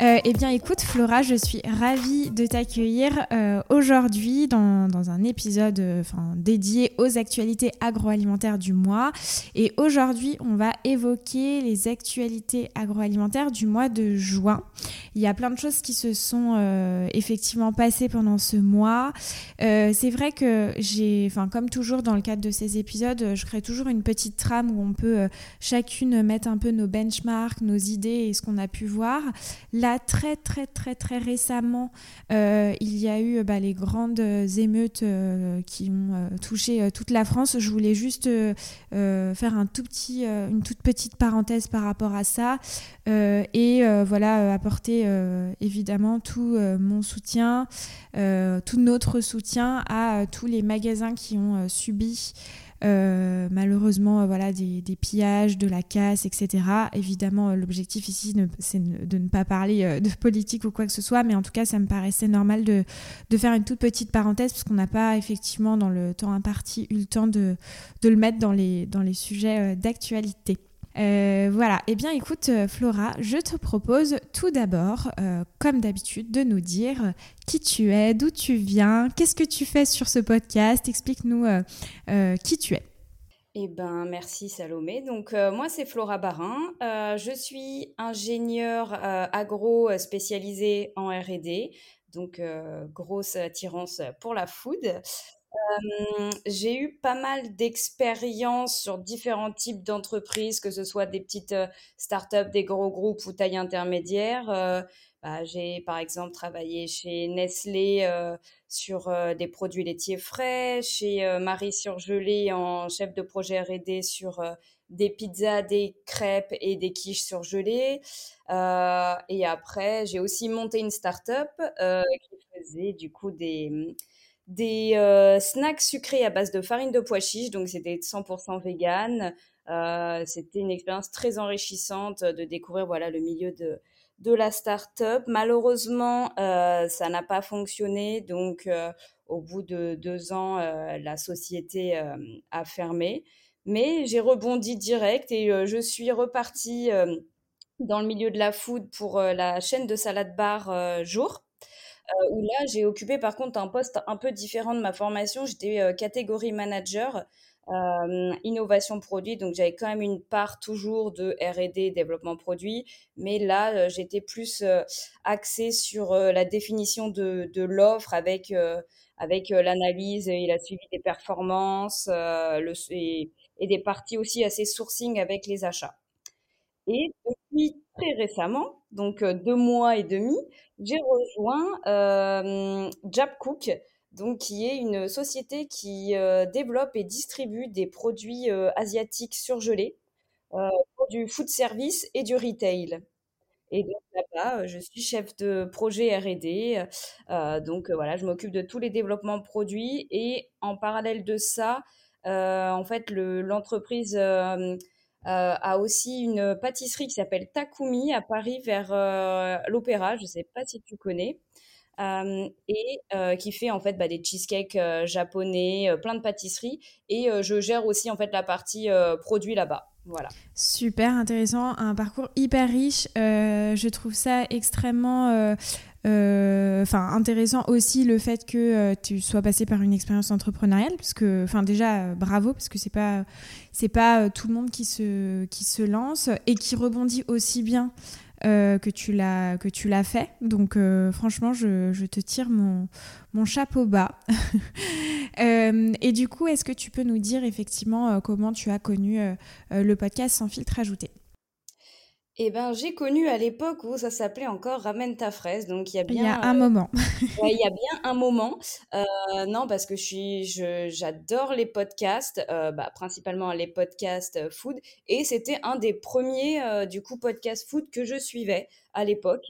Euh, eh bien, écoute, Flora, je suis ravie de t'accueillir euh, aujourd'hui dans, un épisode euh, dédié aux actualités agroalimentaires du mois. Et aujourd'hui, on va évoquer les actualités agroalimentaires du mois de juin. Il y a plein de choses qui se sont euh, effectivement passées pendant ce mois. Euh, c'est vrai que j'ai, enfin, comme toujours dans le cadre de ces épisodes, je crée toujours une petite trame où on peut chacune mettre un peu nos benchmarks, nos idées et ce qu'on a pu voir. Là, très très très très récemment, euh, il y a eu bah, les grandes émeutes euh, qui ont euh, touché toute la France. Je voulais juste faire un tout petit, une toute petite parenthèse par rapport à ça et voilà apporter évidemment tout mon soutien, tout notre soutien à tous les magasins qui ont subi euh, malheureusement, euh, voilà, des, pillages, de la casse, etc. Évidemment, euh, l'objectif ici, c'est de ne pas parler de politique ou quoi que ce soit, mais en tout cas, ça me paraissait normal de, de faire une toute petite parenthèse, parce qu'on n'a pas effectivement, dans le temps imparti, eu le temps de, de le mettre dans les, dans les sujets d'actualité. Euh, voilà, eh bien écoute euh, Flora, je te propose tout d'abord, euh, comme d'habitude, de nous dire qui tu es, d'où tu viens, qu'est-ce que tu fais sur ce podcast, explique-nous qui tu es. Eh ben, merci Salomé. Donc, moi, c'est Flora Barin. je suis ingénieure agro spécialisée en RD. Donc, grosse attirance pour la food j'ai eu pas mal d'expériences sur différents types d'entreprises, que ce soit des petites startups, des gros groupes ou taille intermédiaire. Bah, j'ai par exemple travaillé chez Nestlé sur des produits laitiers frais, chez Marie Surgelée en chef de projet R&D sur des pizzas, des crêpes et des quiches surgelées. et après, j'ai aussi monté une startup qui faisait du coup des mmh, des euh, snacks sucrés à base de farine de pois chiches, donc c'était 100% vegan. Euh, c'était une expérience très enrichissante de découvrir voilà le milieu de de la start-up. Malheureusement, euh, ça n'a pas fonctionné, donc au bout de deux ans, la société a fermé. Mais j'ai rebondi direct et je suis repartie dans le milieu de la food pour la chaîne de salade bar Jour. Euh, où là, j'ai occupé par contre un poste un peu différent de ma formation. J'étais euh, catégorie manager. Euh, innovation produit. Donc j'avais quand même une part toujours de R&D, développement produit, mais là j'étais plus axée sur la définition de, de l'offre avec avec l'analyse et la suivi des performances le, et, et, des parties aussi assez sourcing avec les achats. Et depuis très récemment, donc deux mois et demi, j'ai rejoint euh, Jabcook, donc qui est une société qui euh, développe et distribue des produits euh, asiatiques surgelés euh, pour du food service et du retail. Et donc là-bas, je suis chef de projet R&D. donc voilà, je m'occupe de tous les développements produits et en parallèle de ça, en fait, l'entreprise euh, a aussi une pâtisserie qui s'appelle Takumi à Paris vers euh, l'Opéra. Je ne sais pas si tu connais. Euh, et qui fait en fait bah, des cheesecakes japonais, plein de pâtisseries. Et je gère aussi en fait la partie produit là-bas. Voilà. Super intéressant, un parcours hyper riche. je trouve ça extrêmement enfin, intéressant aussi le fait que euh, tu sois passé par une expérience entrepreneuriale, parce que, enfin, déjà, euh, bravo, parce que c'est pas, pas tout le monde qui se, lance et qui rebondit aussi bien que tu l'as fait. Donc, franchement, je, te tire mon, mon chapeau bas. et du coup, est-ce que tu peux nous dire effectivement comment tu as connu le podcast sans filtre ajouté? Eh ben, j'ai connu à l'époque où ça s'appelait encore Ramène ta fraise, donc il y a bien. Il y a un euh, moment. il y a bien un moment. Euh, non, parce que je suis, j'adore les podcasts, euh, bah, principalement les podcasts food, et c'était un des premiers du coup podcasts food que je suivais à l'époque.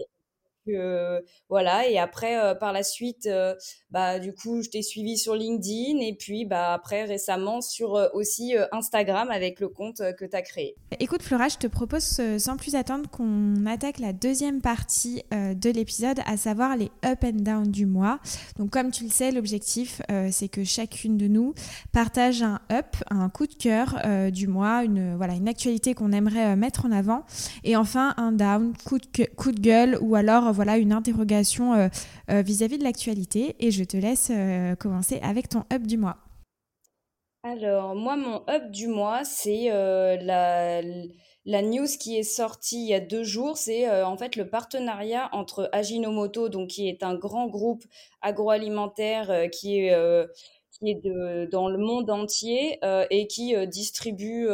Voilà. Et après, euh, par la suite, euh, bah, du coup, je t'ai suivi sur LinkedIn et puis bah, après, récemment, sur euh, aussi Instagram avec le compte que tu as créé. Écoute, Flora, je te propose sans plus attendre qu'on attaque la deuxième partie de l'épisode, à savoir les up and down du mois. Donc, comme tu le sais, l'objectif, c'est que chacune de nous partage un up, un coup de cœur du mois, une, voilà, une actualité qu'on aimerait mettre en avant. Et enfin, un down, coup de, coup de gueule ou alors voilà une interrogation euh, euh, vis-à-vis de l'actualité. Et je te laisse euh, commencer avec ton up du mois. Alors, moi, mon up du mois, c'est la, la news qui est sortie il y a deux jours. C'est en fait le partenariat entre Ajinomoto, donc, qui est un grand groupe agroalimentaire qui est, qui est de, dans le monde entier et qui distribue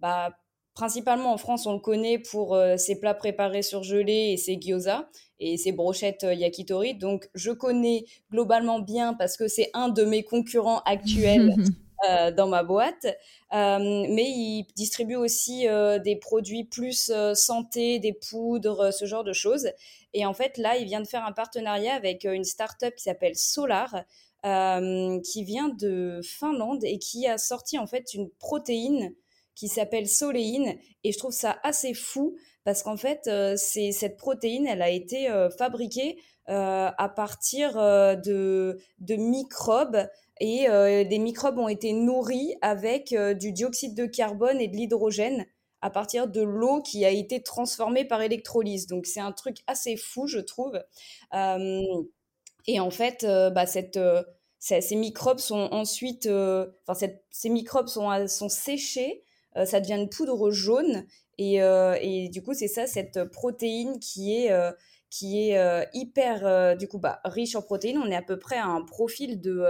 bah, principalement en France, on le connaît pour ses plats préparés surgelés et ses gyoza et ses brochettes euh, yakitori. Donc, je connais globalement bien parce que c'est un de mes concurrents actuels euh, dans ma boîte. Euh, mais il distribue aussi des produits plus santé, des poudres, ce genre de choses. Et en fait, là, il vient de faire un partenariat avec une start-up qui s'appelle Solar. qui vient de Finlande et qui a sorti en fait une protéine qui s'appelle soléine et je trouve ça assez fou parce qu'en fait, euh, c'est cette protéine, elle a été euh, fabriquée euh, à partir de, de microbes et les microbes ont été nourris avec du dioxyde de carbone et de l'hydrogène à partir de l'eau qui a été transformée par électrolyse. Donc c'est un truc assez fou, je trouve. et en fait, bah, cette, ces microbes sont ensuite, enfin ces microbes sont, sont séchés, ça devient une poudre jaune euh, et, du coup, c'est ça, cette protéine qui est, euh, qui est euh, hyper, du coup, bah, riche en protéines. On est à peu près à un profil de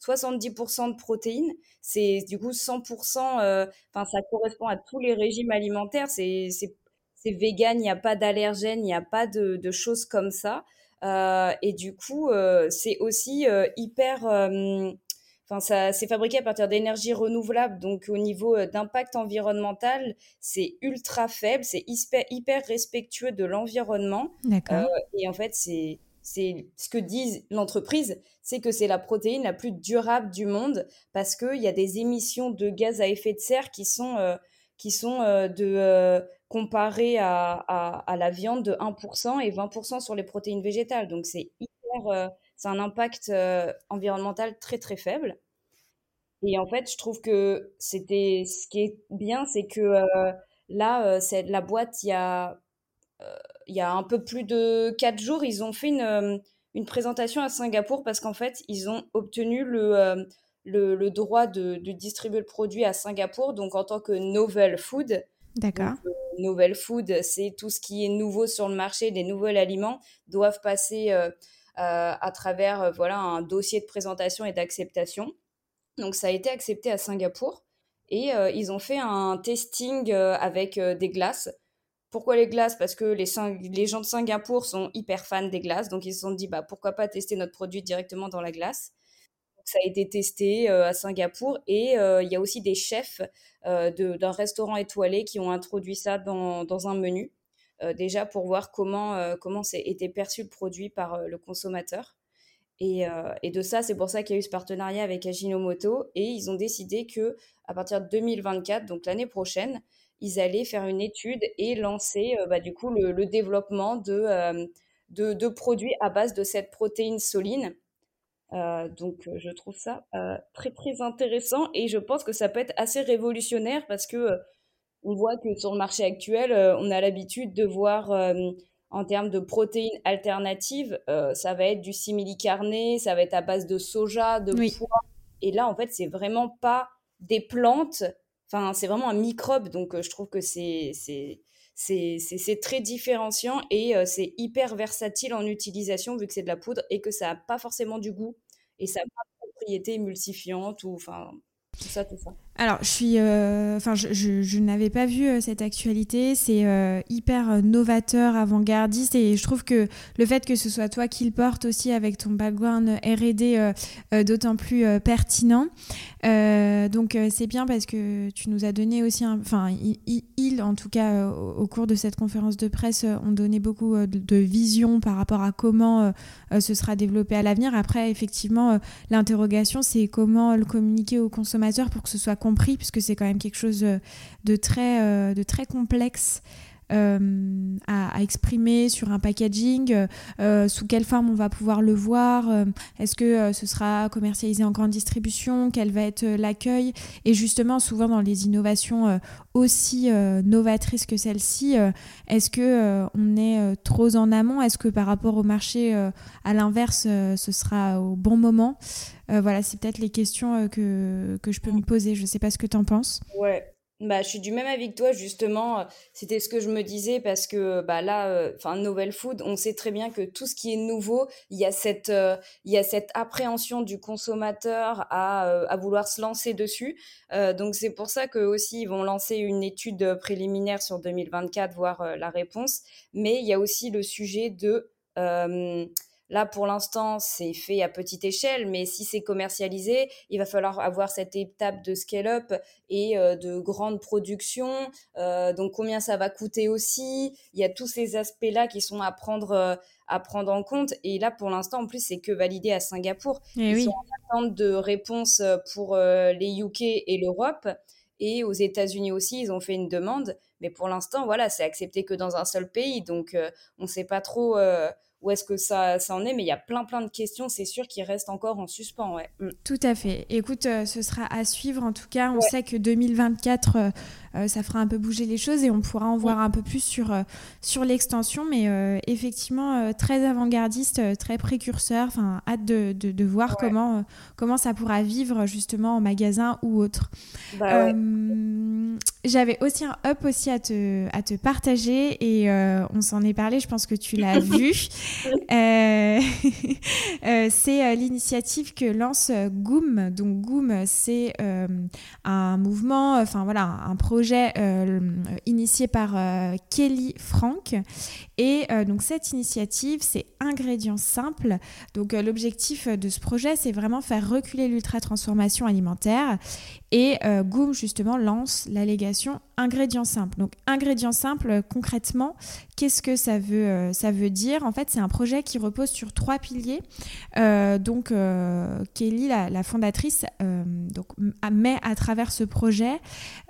70% de protéines. C'est du coup 100%, enfin, ça correspond à tous les régimes alimentaires. C'est vegan, il n'y a pas d'allergènes, il n'y a pas de, de, choses comme ça. et du coup, c'est aussi hyper Enfin, ça c'est fabriqué à partir d'énergie renouvelable, donc au niveau euh, d'impact environnemental, c'est ultra faible, c'est hyper, respectueux de l'environnement. D'accord. Euh, et en fait, c'est c'est ce que disent l'entreprise, c'est que c'est la protéine la plus durable du monde parce qu'il y a des émissions de gaz à effet de serre qui sont, euh, qui sont de, comparées à, à, la viande de 1% et 20% sur les protéines végétales. Donc c'est hyper c'est un impact euh, environnemental très très faible. Et en fait, je trouve que c'était ce qui est bien, c'est que euh, là, euh, c'est la boîte, il y a il y a un peu plus de quatre jours, ils ont fait une, une présentation à Singapour parce qu'en fait, ils ont obtenu le, le, droit de, de, distribuer le produit à Singapour, donc en tant que novel food. D'accord. novel food, c'est tout ce qui est nouveau sur le marché, des nouveaux aliments doivent passer à travers euh, voilà, un dossier de présentation et d'acceptation. Donc ça a été accepté à Singapour et euh, ils ont fait un testing avec des glaces. Pourquoi les glaces? Parce que les, les, gens de Singapour sont hyper fans des glaces, donc ils se sont dit bah, pourquoi pas tester notre produit directement dans la glace? ça a été testé à Singapour et il y a aussi des chefs d'un restaurant étoilé qui ont introduit ça dans, dans un menu. Euh, déjà pour voir comment, euh, comment été perçu le produit par euh, le consommateur. Et, et, de ça, c'est pour ça qu'il y a eu ce partenariat avec Ajinomoto. Et ils ont décidé que à partir de 2024, donc l'année prochaine, ils allaient faire une étude et lancer bah, du coup le, développement de, de, de, produits à base de cette protéine soline. donc je trouve ça très très intéressant et je pense que ça peut être assez révolutionnaire parce que on voit que sur le marché actuel, euh, on a l'habitude de voir euh, en termes de protéines alternatives, euh, ça va être du simili-carné, ça va être à base de soja, de pois. Et là, en fait, c'est vraiment pas des plantes. Enfin, c'est vraiment un microbe. Donc, je trouve que c'est c'est très différenciant et c'est hyper versatile en utilisation vu que c'est de la poudre et que ça n'a pas forcément du goût et ça n'a pas de propriétés émulsifiantes ou enfin tout ça, tout ça. Alors, je suis, euh, enfin, je, n'avais pas vu euh, cette actualité. C'est euh, hyper novateur, avant-gardiste, et je trouve que le fait que ce soit toi qui le porte aussi avec ton background R&D, d'autant plus pertinent. donc, c'est bien parce que tu nous as donné aussi, enfin, il, en tout cas, au, cours de cette conférence de presse, ont donné beaucoup de, de vision par rapport à comment ce sera développé à l'avenir. Après, effectivement, l'interrogation, c'est comment le communiquer aux consommateurs pour que ce soit puisque c'est quand même quelque chose euh, de très, euh, de très complexe. Euh, à, exprimer sur un packaging, sous quelle forme on va pouvoir le voir, est-ce que ce sera commercialisé en grande distribution, quel va être l'accueil, et justement souvent dans les innovations aussi novatrices que celle-ci, est-ce que on est trop en amont, est-ce que par rapport au marché à l'inverse ce sera au bon moment? Euh, voilà, c'est peut-être les questions euh, que, que je peux me poser. Je ne sais pas ce que tu en penses. Ouais, bah, je suis du même avis que toi, justement. C'était ce que je me disais parce que bah, là, euh, enfin, Novel Food, on sait très bien que tout ce qui est nouveau, il y a cette, y a cette appréhension du consommateur à, à vouloir se lancer dessus. donc, c'est pour ça qu'eux aussi, ils vont lancer une étude préliminaire sur 2024, voir la réponse. Mais il y a aussi le sujet de Là, pour l'instant, c'est fait à petite échelle, mais si c'est commercialisé, il va falloir avoir cette étape de scale-up et euh, de grande production. Euh, donc, combien ça va coûter aussi? Il y a tous ces aspects-là qui sont à prendre, euh, à prendre en compte. Et là, pour l'instant, en plus, c'est que validé à Singapour. Et eh Ils sont en attente de réponse pour les UK et l'Europe. Et aux États-Unis aussi, ils ont fait une demande. Mais pour l'instant, voilà, c'est accepté que dans un seul pays. Donc, on ne sait pas trop où est-ce que ça, ça en est, mais il y a plein plein de questions, c'est sûr, qui restent encore en suspens. Ouais. Mm. Tout à fait. Écoute, euh, ce sera à suivre. En tout cas, on sait que 2024 euh, ça fera un peu bouger les choses et on pourra en voir un peu plus sur, euh, sur l'extension. Mais euh, effectivement, très avant-gardiste, très précurseur. Enfin, hâte de, de, voir comment, comment ça pourra vivre justement en magasin ou autre. Bah j'avais aussi un up aussi à te, à te partager et on s'en est parlé, je pense que tu l'as vu. c'est l'initiative que lance Goom. Donc Goom, c'est un mouvement, enfin voilà, un projet euh, initié par euh, Kelly Frank. Et euh, donc cette initiative, c'est ingrédients simples. Donc l'objectif de ce projet, c'est vraiment faire reculer l'ultra-transformation alimentaire. Et Goom, justement, lance l'allégation ingrédients simples. Donc ingrédients simples, concrètement, qu'est-ce que ça veut, ça veut dire? En fait, c'est un projet qui repose sur trois piliers. donc Kelly, la, la fondatrice, donc, met à travers ce projet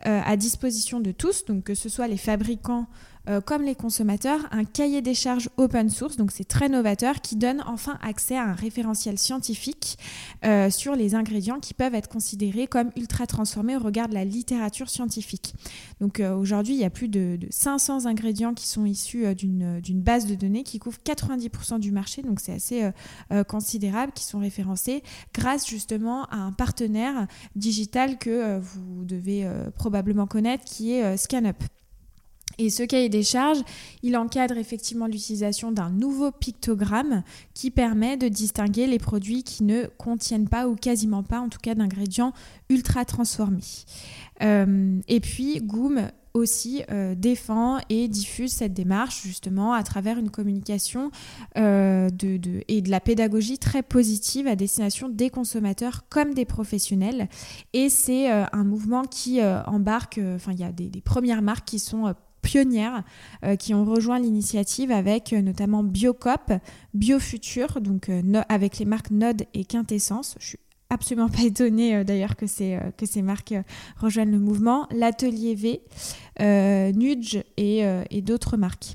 à disposition de tous, donc que ce soit les fabricants euh, comme les consommateurs, un cahier des charges open source, donc c'est très novateur, qui donne enfin accès à un référentiel scientifique euh, sur les ingrédients qui peuvent être considérés comme ultra transformés au regard de la littérature scientifique. Donc euh, aujourd'hui, il y a plus de, 500 ingrédients qui sont issus d'une base de données qui couvre 90% du marché, donc c'est assez considérable, qui sont référencés grâce justement à un partenaire digital que vous devez probablement connaître, qui est ScanUp. Et ce cahier des charges, il encadre effectivement l'utilisation d'un nouveau pictogramme qui permet de distinguer les produits qui ne contiennent pas ou quasiment pas, en tout cas, d'ingrédients ultra transformés. Euh, et puis, Goom aussi euh, défend et diffuse cette démarche justement à travers une communication euh, et de la pédagogie très positive à destination des consommateurs comme des professionnels. Et c'est un mouvement qui embarque, enfin il y a des, premières marques qui sont pionnières euh, qui ont rejoint l'initiative avec euh, notamment Biocop, Biofuture, donc euh, avec les marques Node et Quintessence. Je suis absolument pas étonnée d'ailleurs que ces, que ces marques rejoignent le mouvement. L'Atelier V, Nudge et, et d'autres marques.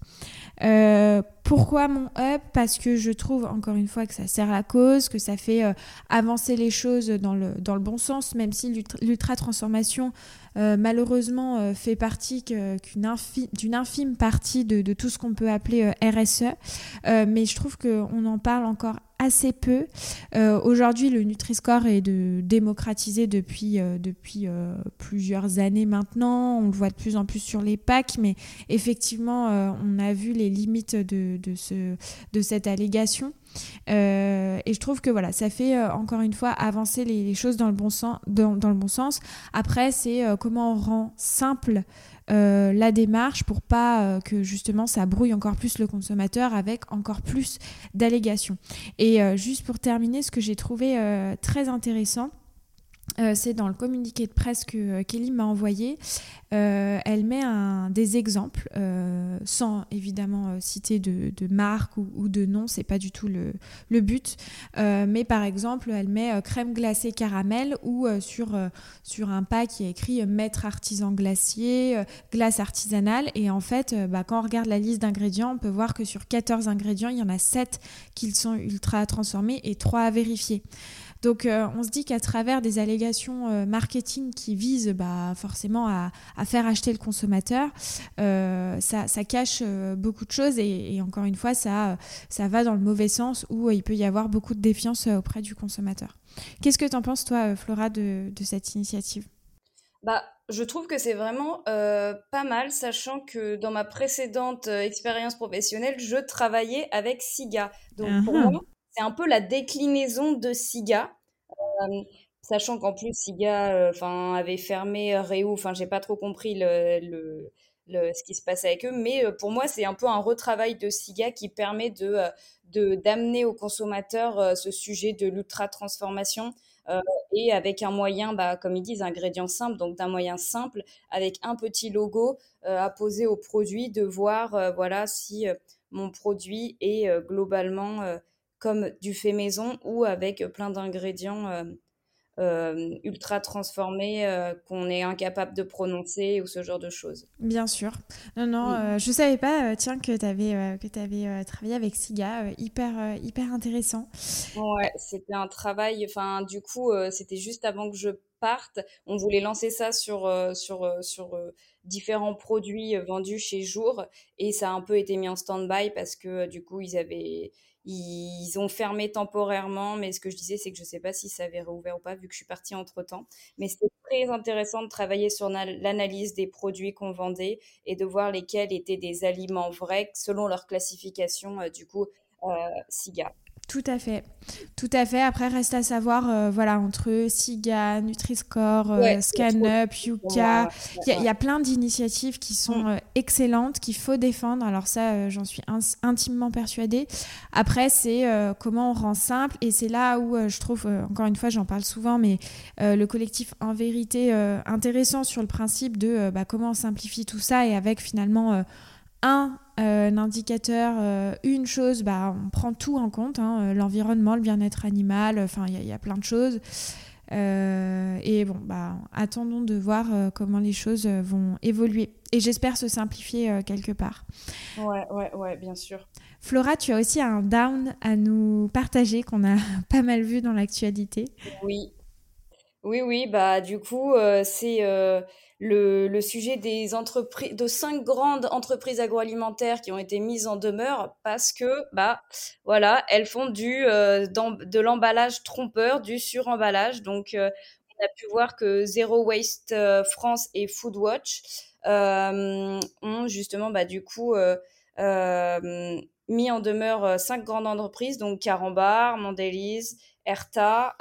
Pourquoi mon up Parce que je trouve encore une fois que ça sert la cause, que ça fait avancer les choses dans le, dans le bon sens, même si l'ultra-transformation euh, malheureusement euh, fait partie d'une infime partie de, tout ce qu'on peut appeler euh, RSE. mais je trouve qu'on en parle encore assez peu. Aujourd'hui, le Nutri-Score est de, démocratisé depuis, depuis plusieurs années maintenant. On le voit de plus en plus sur les packs, mais effectivement, on a vu les limites de, de, ce, de cette allégation. et je trouve que voilà, ça fait encore une fois avancer les, choses dans le bon sens. Dans, dans le bon sens. Après, c'est comment on rend simple euh, la démarche pour pas euh, que justement ça brouille encore plus le consommateur avec encore plus d'allégations. Et euh, juste pour terminer, ce que j'ai trouvé très intéressant, euh, c'est dans le communiqué de presse que euh, Kelly m'a envoyé. Euh, elle met des exemples, sans évidemment citer de, marque ou, de nom, c'est pas du tout le, but. mais par exemple, elle met crème glacée caramel ou sur, sur un pack qui est écrit maître artisan glacier, glace artisanale. Et en fait, bah, quand on regarde la liste d'ingrédients, on peut voir que sur 14 ingrédients, il y en a 7 qui sont ultra transformés et 3 à vérifier. Donc euh, on se dit qu'à travers des allégations euh, marketing qui visent bah, forcément à, faire acheter le consommateur, euh, ça, cache beaucoup de choses et, encore une fois, ça, ça va dans le mauvais sens où il peut y avoir beaucoup de défiance auprès du consommateur. Qu'est-ce que tu en penses, toi, Flora, de, cette initiative? Bah, je trouve que c'est vraiment pas mal, sachant que dans ma précédente expérience professionnelle, je travaillais avec SIGA. Donc pour moi, c'est un peu la déclinaison de Siga. Euh, sachant qu'en plus, Siga euh, avait fermé Réou, enfin, j'ai pas trop compris le, le, ce qui se passe avec eux, mais euh, pour moi, c'est un peu un retravail de Siga qui permet de d'amener aux consommateurs ce sujet de l'ultra-transformation et avec un moyen, bah, comme ils disent, ingrédient simple, donc d'un moyen simple, avec un petit logo à poser au produit, de voir voilà, si mon produit est globalement comme du fait maison ou avec plein d'ingrédients euh, euh, ultra transformés euh, qu'on est incapable de prononcer ou ce genre de choses. Bien sûr. Non, non, je savais pas, tiens, que tu avais, que avais travaillé avec Siga. hyper, hyper intéressant. Ouais, c'était un travail, enfin, du coup, c'était juste avant que je parte. On voulait lancer ça sur, sur, sur différents produits vendus chez Jour et ça a un peu été mis en stand-by parce que du coup, ils avaient ils ont fermé temporairement, mais ce que je disais, c'est que je ne sais pas si ça avait réouvert ou pas, vu que je suis partie entre-temps. Mais c'était très intéressant de travailler sur l'analyse des produits qu'on vendait et de voir lesquels étaient des aliments vrais selon leur classification, euh, du coup, euh. Tout à fait. Tout à fait. Après, reste à savoir, euh, voilà, entre SIGA, Nutri-Score, euh, ScanUp, Yuka, il y, a plein d'initiatives qui sont mm. euh, excellentes, qu'il faut défendre. Alors ça, j'en suis intimement persuadée. Après, c'est comment on rend simple. Et c'est là où je trouve, encore une fois, j'en parle souvent, mais le collectif En Vérité, intéressant sur le principe de bah, comment on simplifie tout ça et avec finalement un, euh, indicateur, euh, une chose, bah, on prend tout en compte, hein, euh, l'environnement, le bien-être animal, enfin il y, a plein de choses. et bon, bah, attendons de voir comment les choses vont évoluer. Et j'espère se simplifier quelque part. Ouais, ouais, ouais, bien sûr. Flora, tu as aussi un down à nous partager qu'on a pas mal vu dans l'actualité. Oui. Oui, oui, bah du coup, c'est le, sujet des entreprises, de cinq grandes entreprises agroalimentaires qui ont été mises en demeure parce que, bah, voilà, elles font du, euh, de l'emballage trompeur, du suremballage. Donc, euh, on a pu voir que Zero Waste euh, France et Foodwatch ont justement, bah, du coup, mis en demeure cinq grandes entreprises, donc Carambar, Mondelez, Erta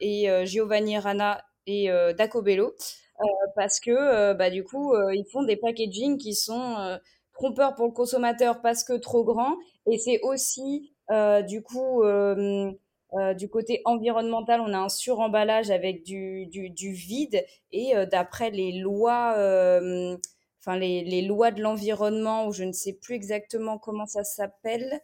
et Giovanni Rana et Dacobello. Euh, parce que euh, bah, du coup, euh, ils font des packaging qui sont trompeurs pour le consommateur parce que trop grands. Et c'est aussi, du coup, du côté environnemental, on a un suremballage avec du, du, du vide. Et d'après les lois, enfin les, les, lois de l'environnement, ou je ne sais plus exactement comment ça s'appelle.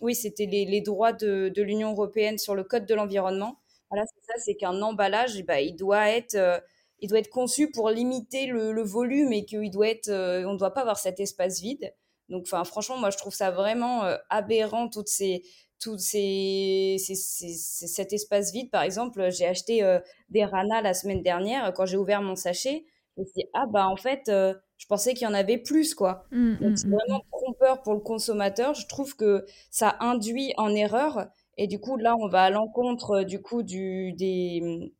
Oui, c'était les, les, droits de, de l'Union européenne sur le code de l'environnement. Voilà, c'est ça, c'est qu'un emballage, bah, il doit être, euh, il doit être conçu pour limiter le, volume et qu'il doit être, euh, on ne doit pas avoir cet espace vide. Donc, enfin, franchement, moi, je trouve ça vraiment euh, aberrant toutes ces, toutes ces, cet espace vide. Par exemple, j'ai acheté des Rana la semaine dernière. Quand j'ai ouvert mon sachet, je me suis dit, ah bah en fait, je pensais qu'il y en avait plus, quoi. Mmh, Donc, mmh, c'est mmh, vraiment trompeur pour le consommateur. Je trouve que ça induit en erreur et du coup, là, on va à l'encontre du coup du, des,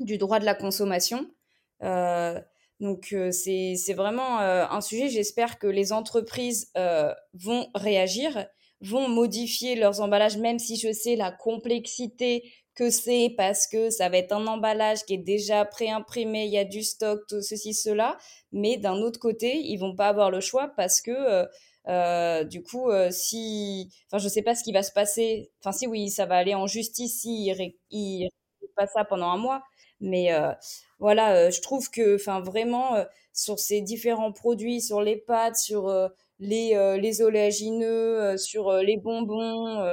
du droit de la consommation. Euh, donc, euh, c'est vraiment euh, un sujet. J'espère que les entreprises vont réagir. vont modifier leurs emballages, même si je sais la complexité que c'est parce que ça va être un emballage qui est déjà préimprimé, il y a du stock, tout ceci, cela. Mais d'un autre côté, ils vont pas avoir le choix parce que euh, euh, du coup, euh, si, enfin, je sais pas ce qui va se passer. Enfin, si oui, ça va aller en justice si il, pas ça pendant un mois. Mais voilà, je trouve que, enfin, vraiment, sur ces différents produits, sur les pâtes, sur les, les oléagineux, sur les bonbons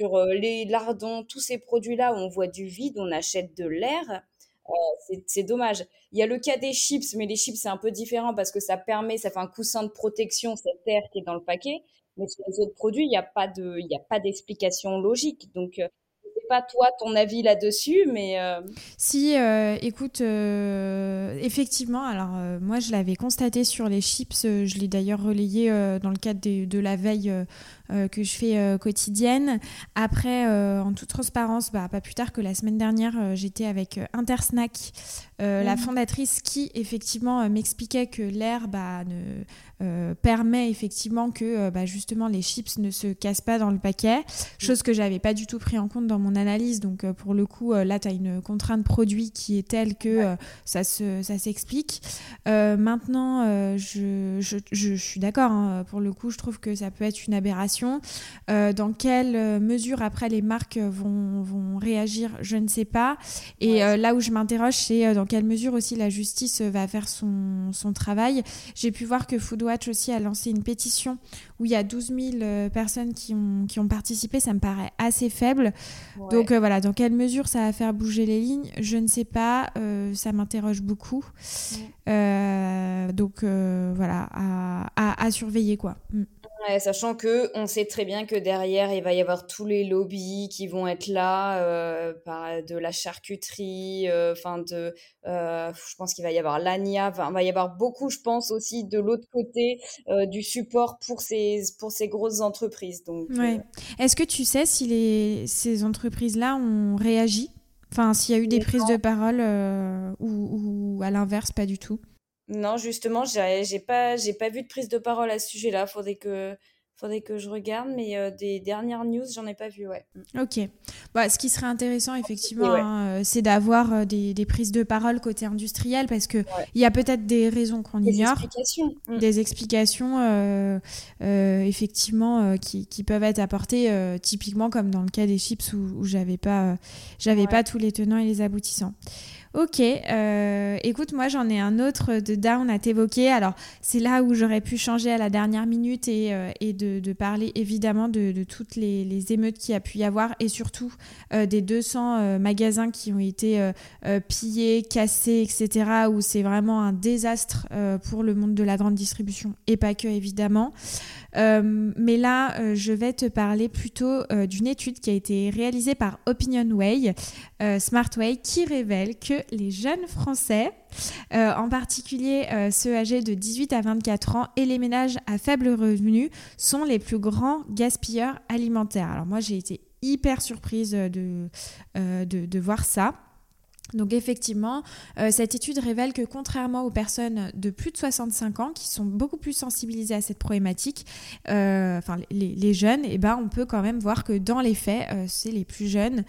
sur les lardons, tous ces produits-là où on voit du vide, on achète de l'air. c'est dommage. Il y a le cas des chips, mais les chips, c'est un peu différent parce que ça permet, ça fait un coussin de protection, cet air qui est dans le paquet. Mais sur les autres produits, il n'y a pas de, d'explication logique. Donc, pas toi ton avis là-dessus, mais... Euh, si, euh, écoute, euh, effectivement, alors moi je l'avais constaté sur les chips, je l'ai d'ailleurs relayé dans le cadre de la veille que je fais quotidienne. Après, en toute transparence, bah, pas plus tard que la semaine dernière, j'étais avec Intersnack, la mmh. fondatrice qui effectivement m'expliquait que l'air bah, ne euh, permet effectivement que euh, bah, justement les chips ne se cassent pas dans le paquet, chose que j'avais pas du tout pris en compte dans mon analyse. Donc euh, pour le coup, là, tu as une contrainte produit qui est telle que ça, se, ça s'explique. maintenant, je, je, je, suis d'accord, hein, pour le coup, je trouve que ça peut être une aberration. Dans quelle mesure après les marques vont, vont réagir, je ne sais pas. Et là où je m'interroge, c'est dans quelle mesure aussi la justice va faire son, son travail. J'ai pu voir que Foodwatch aussi a lancé une pétition où il y a 12 000 euh, personnes qui ont, qui ont participé. Ça me paraît assez faible. Donc euh, voilà, dans quelle mesure ça va faire bouger les lignes Je ne sais pas. Euh, ça m'interroge beaucoup. donc voilà, à, à, surveiller quoi. Mm sachant que on sait très bien que derrière il va y avoir tous les lobbies qui vont être là, euh, par, de la charcuterie, euh, enfin de, euh, je pense qu'il va y avoir l'ANIA, il va y avoir beaucoup, je pense aussi de l'autre côté du support pour ces pour ces grosses entreprises. Donc, est-ce que tu sais si les, ces entreprises-là ont réagi, enfin s'il y a eu des prises de parole ou, ou à l'inverse pas du tout? Non, justement, j'ai pas, j'ai pas vu de prise de parole à ce sujet-là. Faudrait que, faudrait que je regarde, mais euh, des dernières news, j'en ai pas vu, ouais. Ok. Bah, ce qui serait intéressant, effectivement, hein, euh, c'est d'avoir euh, des, des, prises de parole côté industriel, parce que il y a peut-être des raisons qu'on ignore, explications. Mm. des explications, effectivement, qui, qui, peuvent être apportées, typiquement comme dans le cas des chips où, où j'avais pas, j'avais pas tous les tenants et les aboutissants. Ok, euh, écoute, moi j'en ai un autre de down à t'évoquer. Alors c'est là où j'aurais pu changer à la dernière minute et, euh, de, parler évidemment de, toutes les, les, émeutes qu'il y a pu y avoir et surtout euh, des 200 magasins qui ont été pillés, cassés, etc. où c'est vraiment un désastre pour le monde de la grande distribution et pas que évidemment. Euh, mais là, euh, je vais te parler plutôt euh, d'une étude qui a été réalisée par OpinionWay, Smartway, qui révèle que les jeunes Français, en particulier ceux âgés de 18 à 24 ans et les ménages à faible revenu, sont les plus grands gaspilleurs alimentaires. Alors moi, j'ai été hyper surprise de, de, de voir ça. Donc effectivement, euh, cette étude révèle que contrairement aux personnes de plus de 65 ans qui sont beaucoup plus sensibilisées à cette problématique, euh, enfin les, jeunes, eh ben, on peut quand même voir que dans les faits, euh, c'est les plus jeunes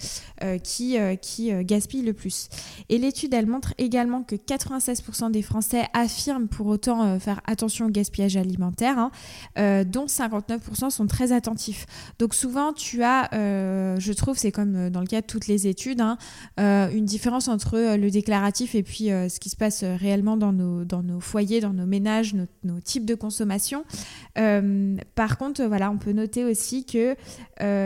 qui, qui gaspillent le plus. Et l'étude, elle montre également que 96% des Français affirment pour autant faire attention au gaspillage alimentaire, hein, dont 59% sont très attentifs. Donc souvent, tu as, je trouve, c'est comme dans le cas de toutes les études, hein, une différence entre euh, le déclaratif et puis euh, ce qui se passe euh, réellement dans nos, foyers, dans nos ménages, nos, types de consommation. par contre, on peut noter aussi que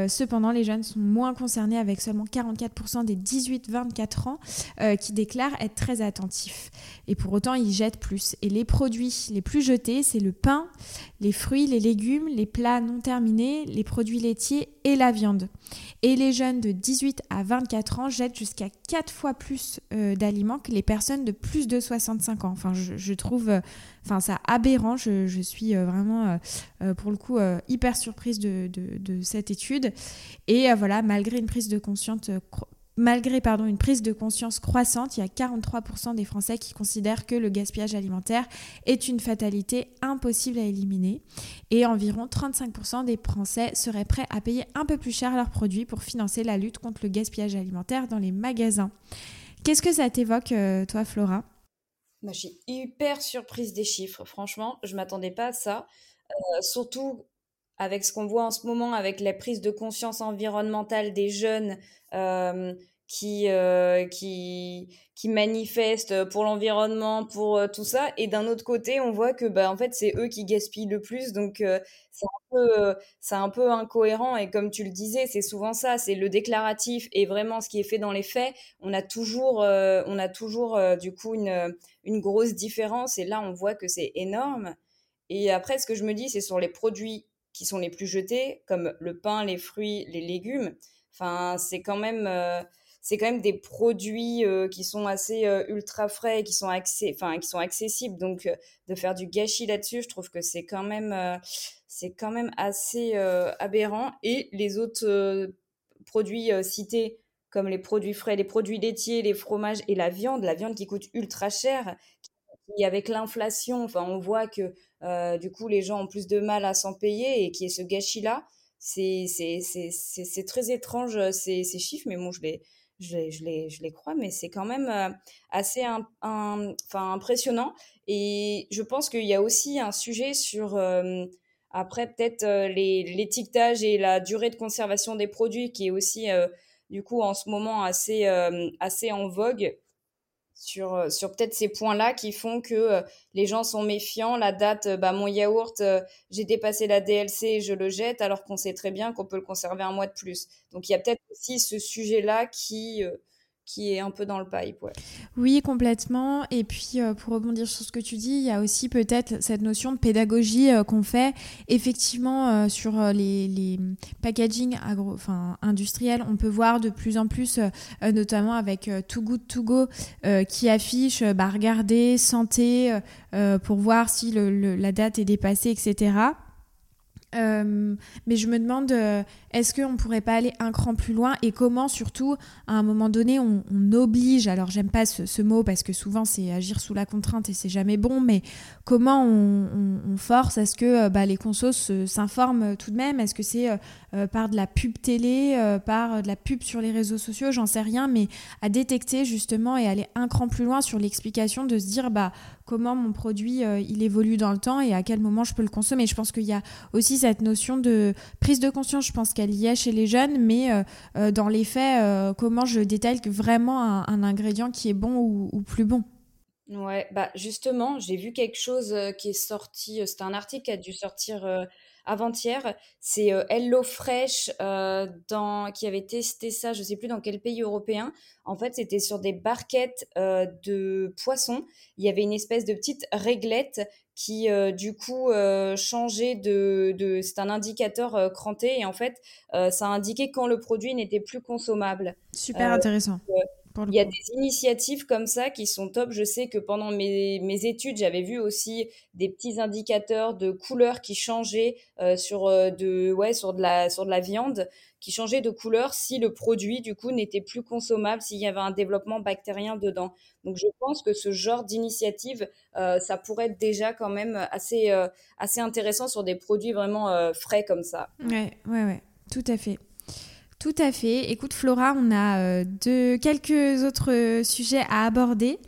cependant, les jeunes sont moins concernés avec seulement 44% des 18-24 ans qui déclarent être très attentifs. Et pour autant, ils jettent plus. Et les produits les plus jetés, c'est le pain, les fruits, les légumes, les plats non terminés, les produits laitiers et la viande. Et les jeunes de 18 à 24 ans jettent jusqu'à 4 fois plus euh, d'aliments que les personnes de plus de 65 ans. Enfin, je, trouve euh, ça aberrant. Je, suis euh, vraiment, pour le coup, hyper surprise de, cette étude. Et voilà, malgré une prise de conscience malgré une prise de conscience croissante, il y a 43% des Français qui considèrent que le gaspillage alimentaire est une fatalité impossible à éliminer. Et environ 35% des Français seraient prêts à payer un peu plus cher leurs produits pour financer la lutte contre le gaspillage alimentaire dans les magasins. Qu'est-ce que ça t'évoque, euh, toi, Flora? Bah, Je suis hyper surprise des chiffres. Franchement, je ne m'attendais pas à ça. Euh, surtout avec ce qu'on voit en ce moment, avec la prise de conscience environnementale des jeunes euh, qui, euh, qui, qui manifestent pour l'environnement, pour euh, tout ça. Et d'un autre côté, on voit que bah, en fait, c'est eux qui gaspillent le plus. Donc, c'est un, un peu incohérent. Et comme tu le disais, c'est souvent ça c'est le déclaratif et vraiment ce qui est fait dans les faits. On a toujours, on a toujours du coup une, une grosse différence. Et là, on voit que c'est énorme. Et après, ce que je me dis, c'est sur les produits qui sont les plus jetés, comme le pain, les fruits, les légumes. Enfin, c'est quand même, euh, c'est quand même des produits euh, qui sont assez euh, ultra frais, qui sont enfin, qui sont accessibles. Donc, de faire du gâchis là-dessus, je trouve que c'est quand même, c'est quand même assez aberrant. Et les autres produits cités, comme les produits frais, les produits laitiers, les fromages et la viande, la viande qui coûte ultra cher, qui, avec l'inflation, enfin, on voit que euh, du coup, les gens ont plus de mal à s'en payer et qui est ce gâchis-là. C'est très étrange euh, ces, ces, chiffres, mais bon, je les, je je les, je les crois, mais c'est quand même euh, assez un, impressionnant. Et je pense qu'il y a aussi un sujet sur, après, peut-être l'étiquetage et la durée de conservation des produits qui est aussi, du coup, en ce moment assez, assez en vogue sur, euh, sur peut-être ces points-là qui font que euh, les gens sont méfiants. La date, euh, bah, mon yaourt, j'ai dépassé la DLC, je le jette, alors qu'on sait très bien qu'on peut le conserver un mois de plus. Donc il y a peut-être aussi ce sujet-là qui, qui est un peu dans le pipe. Ouais. Oui, complètement. Et puis, euh, pour rebondir sur ce que tu dis, il y a aussi peut-être cette notion de pédagogie euh, qu'on fait effectivement euh, sur les, les packaging agro, industriels. On peut voir de plus en plus, notamment avec Too Good To Go, qui affiche bah, regarder, santé, pour voir si la date est dépassée, etc. mais je me demande, est-ce qu'on ne pourrait pas aller un cran plus loin et comment surtout à un moment donné on, oblige, alors j'aime pas ce, mot parce que souvent c'est agir sous la contrainte et c'est jamais bon, mais comment on, force? À ce que euh, bah, les consos s'informent tout de même? Est-ce que c'est euh, euh, par de la pub télé, par de la pub sur les réseaux sociaux, j'en sais rien, mais à détecter justement et aller un cran plus loin sur l'explication de se dire bah comment mon produit il évolue dans le temps et à quel moment je peux le consommer. Je pense qu'il y a aussi cette notion de prise de conscience, je pense qu'elle y est chez les jeunes, mais euh, euh, dans les faits, euh, comment je détaille vraiment un, ingrédient qui est bon ou, plus bon Ouais, bah justement, j'ai vu quelque chose qui est sorti, c'est un article qui a dû sortir avant-hier, c'est HelloFresh dans, qui avait testé ça, je sais plus dans quel pays européen. En fait, c'était sur des barquettes de poissons. Il y avait une espèce de petite réglette qui euh, du coup euh, changeait de, de c'est un indicateur euh, cranté et en fait ça indiquait quand le produit n'était plus consommable. Super intéressant. Il y a des initiatives comme ça qui sont top. Je sais que pendant mes, mes études, j'avais vu aussi des petits indicateurs de couleur qui changeaient sur, de, ouais, sur, de la, sur de la viande qui changeait de couleur si le produit, du coup, n'était plus consommable, s'il y avait un développement bactérien dedans. Donc, je pense que ce genre d'initiative, euh, ça pourrait être déjà quand même assez, euh, assez intéressant sur des produits vraiment euh, frais comme ça. Ouais, ouais, ouais, tout à fait. Tout à fait. Écoute, Flora, on a de, quelques autres sujets à aborder.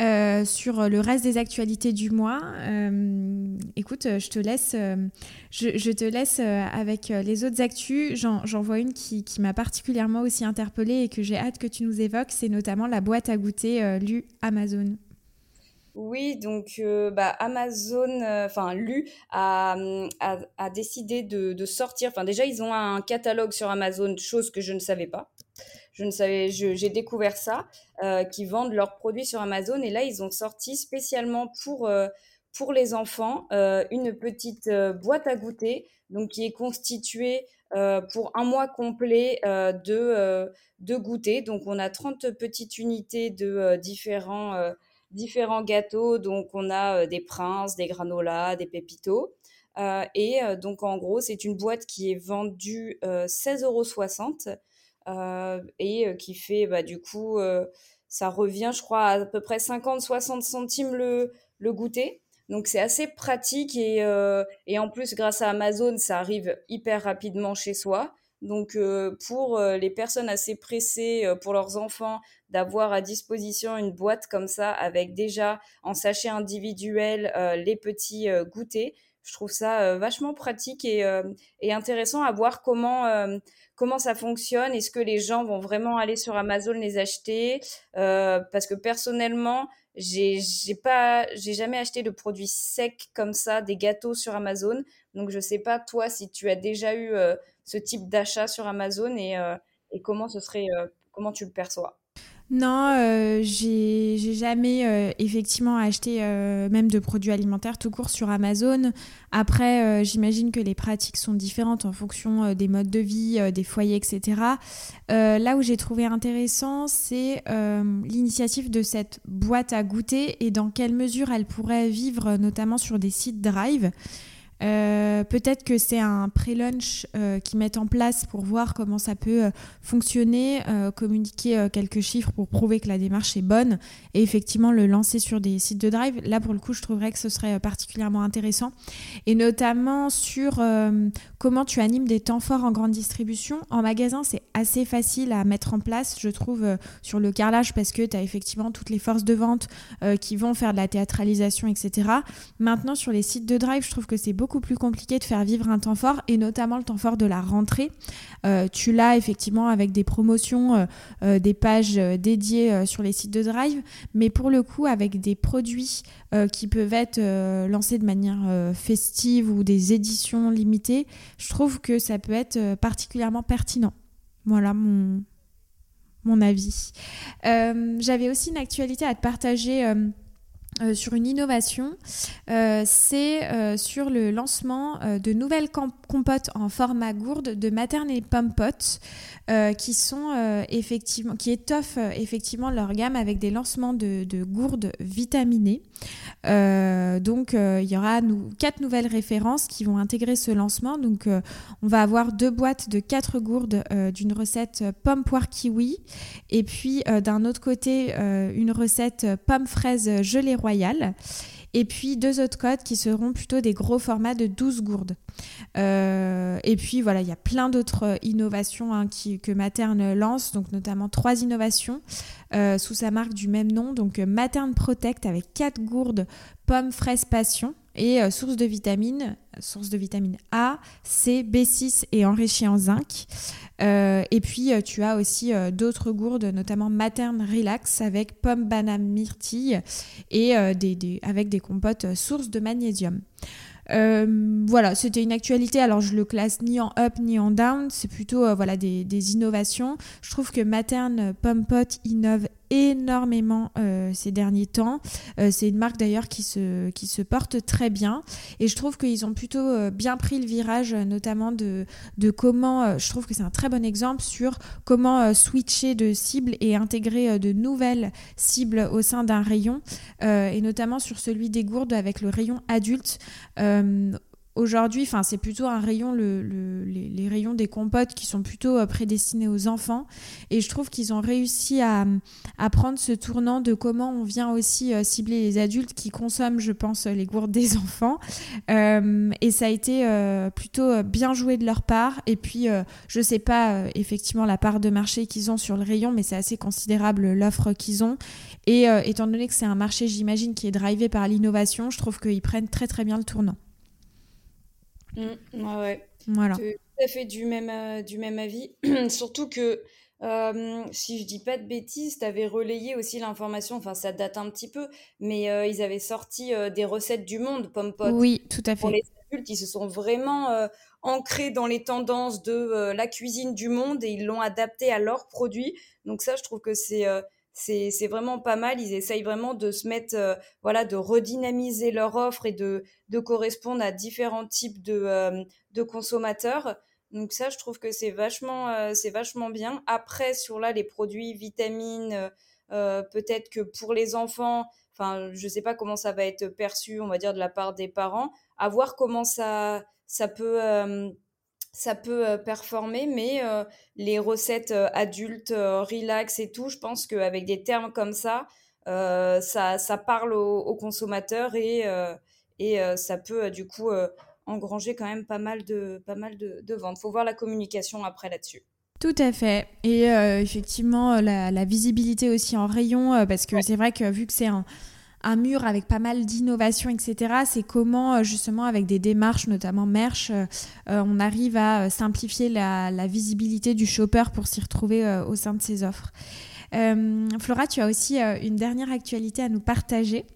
Euh, sur le reste des actualités du mois. Euh, écoute, je te laisse, euh, avec les autres actus. J'en vois une qui, m'a particulièrement aussi interpellée et que j'ai hâte que tu nous évoques. C'est notamment la boîte à goûter lu Amazon. Oui, donc bah, Amazon, enfin Lu, a, a, décidé de, sortir. Enfin, déjà, ils ont un catalogue sur Amazon, chose que je ne savais pas. Je ne savais, j'ai découvert ça, euh, qui vendent leurs produits sur Amazon. Et là, ils ont sorti spécialement pour, euh, pour les enfants euh, une petite boîte à goûter, donc qui est constituée pour un mois complet de, de goûter. Donc, on a 30 petites unités de différents, différents gâteaux. Donc, on a des princes, des granolas, des pépitos. et donc, en gros, c'est une boîte qui est vendue 16,60 euros et qui fait bah, du coup, ça revient, je crois, à, peu près 50-60 centimes le, le goûter. Donc c'est assez pratique et, et en plus grâce à Amazon, ça arrive hyper rapidement chez soi. Donc pour les personnes assez pressées pour leurs enfants d'avoir à disposition une boîte comme ça avec déjà en sachet individuel les petits goûters, je trouve ça vachement pratique et, et, intéressant à voir comment comment ça fonctionne. Est-ce que les gens vont vraiment aller sur Amazon les acheter? Parce que personnellement, j'ai pas j'ai jamais acheté de produits secs comme ça, des gâteaux sur Amazon. Donc je sais pas toi si tu as déjà eu ce type d'achat sur Amazon et, et comment ce serait comment tu le perçois? Non, euh, j'ai jamais euh, effectivement acheté euh, même de produits alimentaires tout court sur Amazon. Après, j'imagine que les pratiques sont différentes en fonction des modes de vie, des foyers, etc. là où j'ai trouvé intéressant, c'est l'initiative de cette boîte à goûter et dans quelle mesure elle pourrait vivre notamment sur des sites Drive. Euh, peut-être que c'est un pré-lunch euh, qu'ils mettent en place pour voir comment ça peut euh, fonctionner, communiquer quelques chiffres pour prouver que la démarche est bonne et effectivement le lancer sur des sites de drive. Là, pour le coup, je trouverais que ce serait particulièrement intéressant et notamment sur comment tu animes des temps forts en grande distribution. En magasin, c'est assez facile à mettre en place, je trouve, sur le carrelage parce que tu as effectivement toutes les forces de vente qui vont faire de la théâtralisation, etc. Maintenant, sur les sites de drive, je trouve que c'est beaucoup plus compliqué de faire vivre un temps fort et notamment le temps fort de la rentrée. Euh, tu l'as effectivement avec des promotions, euh, euh, des pages dédiées sur les sites de Drive, mais pour le coup avec des produits qui peuvent être lancés de manière festive ou des éditions limitées, je trouve que ça peut être particulièrement pertinent. Voilà mon, mon avis. J'avais aussi une actualité à te partager euh, sur une innovation, euh, c'est euh, sur le lancement de nouvelles compotes en format gourde de Materne et Pompot qui sont effectivement qui étoffent effectivement leur gamme avec des lancements de, de gourdes vitaminées. Donc il y aura quatre nouvelles références qui vont intégrer ce lancement. Donc on va avoir deux boîtes de quatre gourdes d'une recette pomme poire kiwi et puis d'un autre côté une recette pomme fraise gelée royale et puis deux autres codes qui seront plutôt des gros formats de 12 gourdes. Euh, et puis voilà, il y a plein d'autres innovations hein, que Materne lance, donc notamment trois innovations euh, sous sa marque du même nom. Donc Materne Protect avec quatre gourdes pommes fraises passion et euh, source de vitamines, source de vitamine A, C, B6 et enrichie en zinc. Euh, et puis euh, tu as aussi d'autres gourdes, notamment Materne Relax avec pomme, banane, myrtille et avec des compotes sources de magnésium. Voilà, c'était une actualité. Alors, je le classe ni en up ni en down. C'est plutôt voilà des, des, innovations. Je trouve que Materne Pompot innove énormément euh, ces derniers temps. Euh, c'est une marque d'ailleurs qui se, qui se porte très bien et je trouve qu'ils ont plutôt euh, bien pris le virage notamment de, de comment, je trouve que c'est un très bon exemple sur comment switcher de cible et intégrer de nouvelles cibles au sein d'un rayon et notamment sur celui des gourdes avec le rayon adulte Aujourd'hui, enfin, c'est plutôt un rayon, le, les, rayons des compotes qui sont plutôt euh, prédestinés aux enfants. Et je trouve qu'ils ont réussi à, prendre ce tournant de comment on vient aussi euh, cibler les adultes qui consomment, je pense, les gourdes des enfants. Euh, et ça a été plutôt bien joué de leur part. Et puis, je sais pas effectivement la part de marché qu'ils ont sur le rayon, mais c'est assez considérable l'offre qu'ils ont. Et étant donné que c'est un marché, j'imagine, qui est drivé par l'innovation, je trouve qu'ils prennent très très bien le tournant. Mmh, ouais, Voilà. Tout à fait du même, euh, du même avis. Surtout que, euh, si je dis pas de bêtises, tu avais relayé aussi l'information, enfin ça date un petit peu, mais euh, ils avaient sorti des recettes du monde, pomme Oui, tout à fait. Pour les adultes, ils se sont vraiment ancrés dans les tendances de la cuisine du monde et ils l'ont adapté à leurs produits. Donc ça, je trouve que c'est c'est vraiment pas mal. Ils essayent vraiment de se mettre, euh, voilà, de redynamiser leur offre et de, de correspondre à différents types de, euh, de consommateurs. Donc ça, je trouve que c'est vachement, euh, vachement bien. Après, sur là, les produits vitamines, peut-être que pour les enfants, enfin, je sais pas comment ça va être perçu, on va dire, de la part des parents. À voir comment ça, ça peut ça peut performer, mais les recettes adultes, relax et tout, je pense qu'avec des termes comme ça, ça, ça, parle aux, consommateurs et, et ça peut du coup engranger quand même pas mal de, pas mal de, de ventes. Il faut voir la communication après là-dessus. Tout à fait. Et effectivement, la, visibilité aussi en rayon, parce que c'est vrai que vu que c'est un, un mur avec pas mal d'innovations, etc. C'est comment euh, justement avec des démarches, notamment Merch, euh, euh, on arrive à simplifier la, visibilité du shopper pour s'y retrouver au sein de ses offres. Flora, tu as aussi une dernière actualité à nous partager.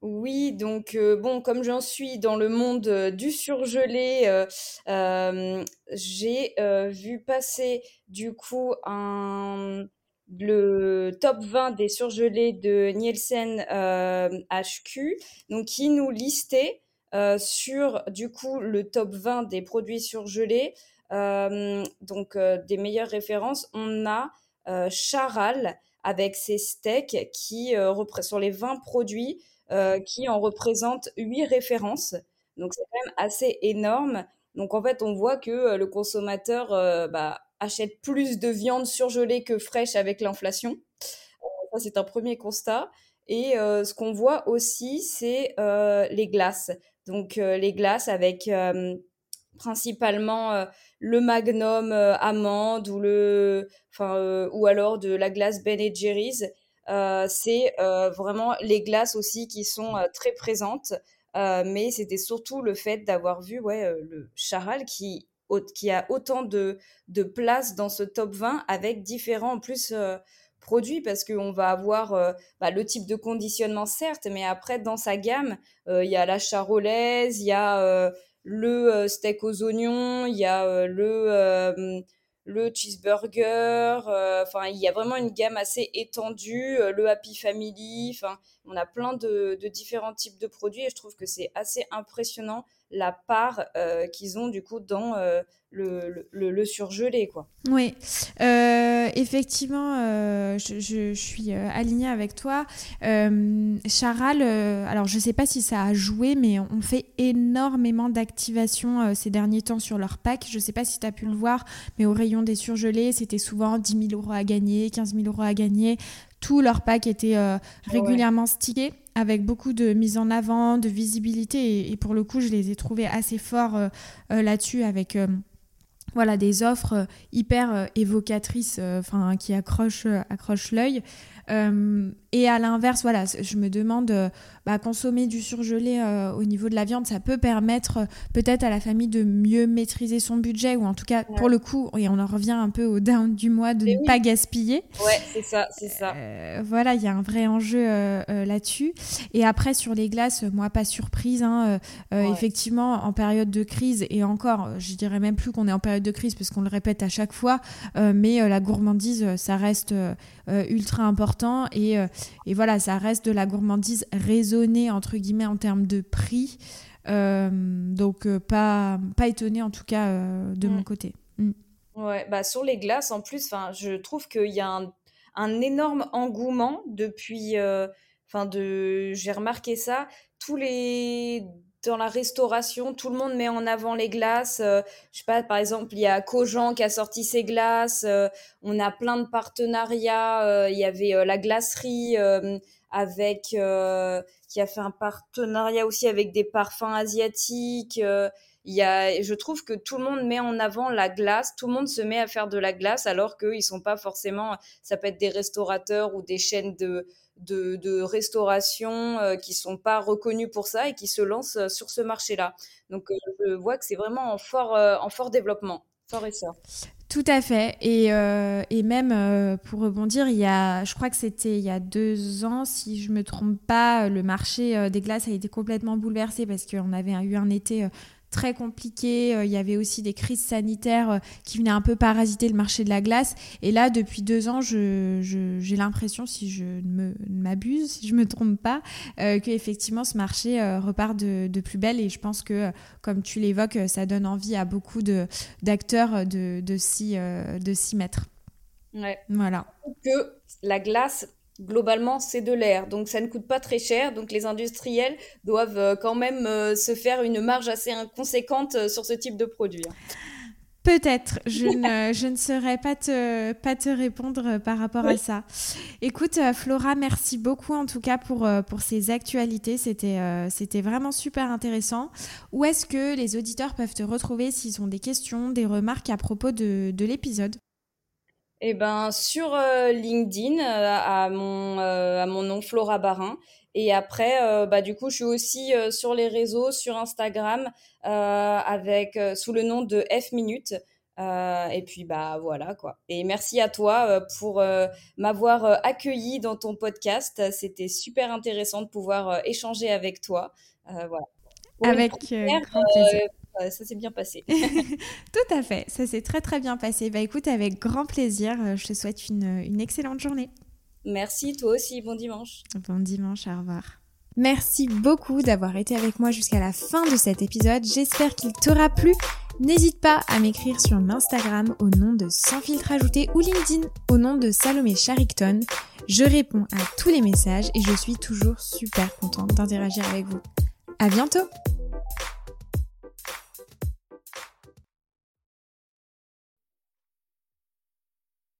Oui, donc bon, comme j'en suis dans le monde du surgelé, j'ai vu passer du coup un le top 20 des surgelés de Nielsen HQ, euh, donc qui nous listait euh, sur du coup le top 20 des produits surgelés, euh, donc des meilleures références. On a Charal avec ses steaks qui sur les 20 produits qui en représentent 8 références. Donc c'est quand même assez énorme. Donc en fait, on voit que le consommateur bah, achète plus de viande surgelée que fraîche avec l'inflation. Ça, c'est un premier constat. Et euh, ce qu'on voit aussi, c'est euh, les glaces. Donc, euh, les glaces avec principalement le Magnum amande ou, le, ou alors de la glace Ben Jerry's. c'est vraiment les glaces aussi qui sont très présentes. mais c'était surtout le fait d'avoir vu ouais, le Charal qui qui a autant de, de place dans ce top 20 avec différents en plus euh, produits parce qu'on va avoir euh, bah, le type de conditionnement certes, mais après dans sa gamme, euh, il y a la charolaise, il y a le steak aux oignons, il y a le le cheeseburger. Enfin, il y a vraiment une gamme assez étendue. le Happy Family. Enfin, on a plein de, de, différents types de produits et je trouve que c'est assez impressionnant la part euh, qu'ils ont du coup dans euh, le, le, surgelé. Quoi. Oui, euh, effectivement, je, je, suis alignée avec toi. Charal, alors je ne sais pas si ça a joué, mais on fait énormément d'activations ces derniers temps sur leur pack. Je ne sais pas si tu as pu le voir, mais au rayon des surgelés, c'était souvent 10 000 euros à gagner, 15 000 euros à gagner. Tout leur pack était régulièrement stické avec beaucoup de mise en avant, de visibilité. Et, pour le coup, je les ai trouvés assez forts euh, euh, là-dessus avec euh, voilà, des offres hyper évocatrices, enfin qui accrochent, accrochent l'œil. Et à l'inverse, voilà, je me demande bah, consommer du surgelé euh, au niveau de la viande, ça peut permettre euh, peut-être à la famille de mieux maîtriser son budget, ou en tout cas, pour le coup, et on en revient un peu au down du mois, de ne pas gaspiller. Ouais, c'est ça, c'est ça. Euh, voilà, il y a un vrai enjeu là-dessus. Et après, sur les glaces, moi, pas surprise, hein, effectivement, en période de crise, et encore, je dirais même plus qu'on est en période de crise, parce qu'on le répète à chaque fois, mais la gourmandise, ça reste ultra important, et, et voilà, ça reste de la gourmandise raisonnable entre guillemets en termes de prix. Euh, donc euh, pas, pas étonné en tout cas euh, de mon mm. côté. Mm. Ouais, bah sur les glaces en plus, je trouve qu'il y a un, un, énorme engouement depuis. Enfin, de, j'ai remarqué ça. Tous les dans la restauration, tout le monde met en avant les glaces. je sais pas, par exemple, il y a Cogent qui a sorti ses glaces. on a plein de partenariats. Il y avait la glacerie avec euh, qui a fait un partenariat aussi avec des parfums asiatiques. Euh, il y a, je trouve que tout le monde met en avant la glace, tout le monde se met à faire de la glace alors qu'ils sont pas forcément, ça peut être des restaurateurs ou des chaînes de, de, restauration euh, qui sont pas reconnus pour ça et qui se lancent sur ce marché-là. Donc je vois que c'est vraiment en fort, en fort développement, fort essor. Tout à fait. Et, euh, et même euh, pour rebondir, il y a, je crois que c'était il y a deux ans, si je me trompe pas, le marché euh, des glaces a été complètement bouleversé parce qu'on avait eu un été très compliqué. Euh, il y avait aussi des crises sanitaires euh, qui venaient un peu parasiter le marché de la glace. Et là, depuis deux ans, j'ai l'impression, si je ne m'abuse, si je ne me trompe pas, euh, qu'effectivement, ce marché repart de, de, plus belle. Et je pense que, comme tu l'évoques, ça donne envie à beaucoup d'acteurs de, de, de s'y mettre. Ouais. Voilà. Que la glace globalement, c'est de l'air. Donc, ça ne coûte pas très cher. Donc, les industriels doivent euh, quand même euh, se faire une marge assez conséquente euh, sur ce type de produit. Hein. Peut-être, je ne, je ne saurais pas te, pas te répondre par rapport à ça. Écoute, Flora, merci beaucoup en tout cas pour, pour ces actualités. C'était c'était vraiment super intéressant. Où est-ce que les auditeurs peuvent te retrouver s'ils ont des questions, des remarques à propos de, de l'épisode? Eh ben, sur euh, LinkedIn, euh, à, mon, euh, à mon nom Flora Barin. Et après, bah, du coup, je suis aussi sur les réseaux, sur Instagram, avec, sous le nom de F Minute. et puis, bah voilà quoi. Et merci à toi pour m'avoir accueilli dans ton podcast. C'était super intéressant de pouvoir échanger avec toi. voilà. avec grand plaisir ça s'est bien passé. Tout à fait, ça s'est très très bien passé. Bah écoute, avec grand plaisir, euh, je te souhaite une, une excellente journée. Merci, toi aussi, bon dimanche. Bon dimanche, au revoir. Merci beaucoup d'avoir été avec moi jusqu'à la fin de cet épisode. J'espère qu'il t'aura plu. N'hésite pas à m'écrire sur Instagram au nom de Sans filtre ajouté ou LinkedIn au nom de Salomé Charicton. Je réponds à tous les messages et je suis toujours super contente d'interagir avec vous. À bientôt!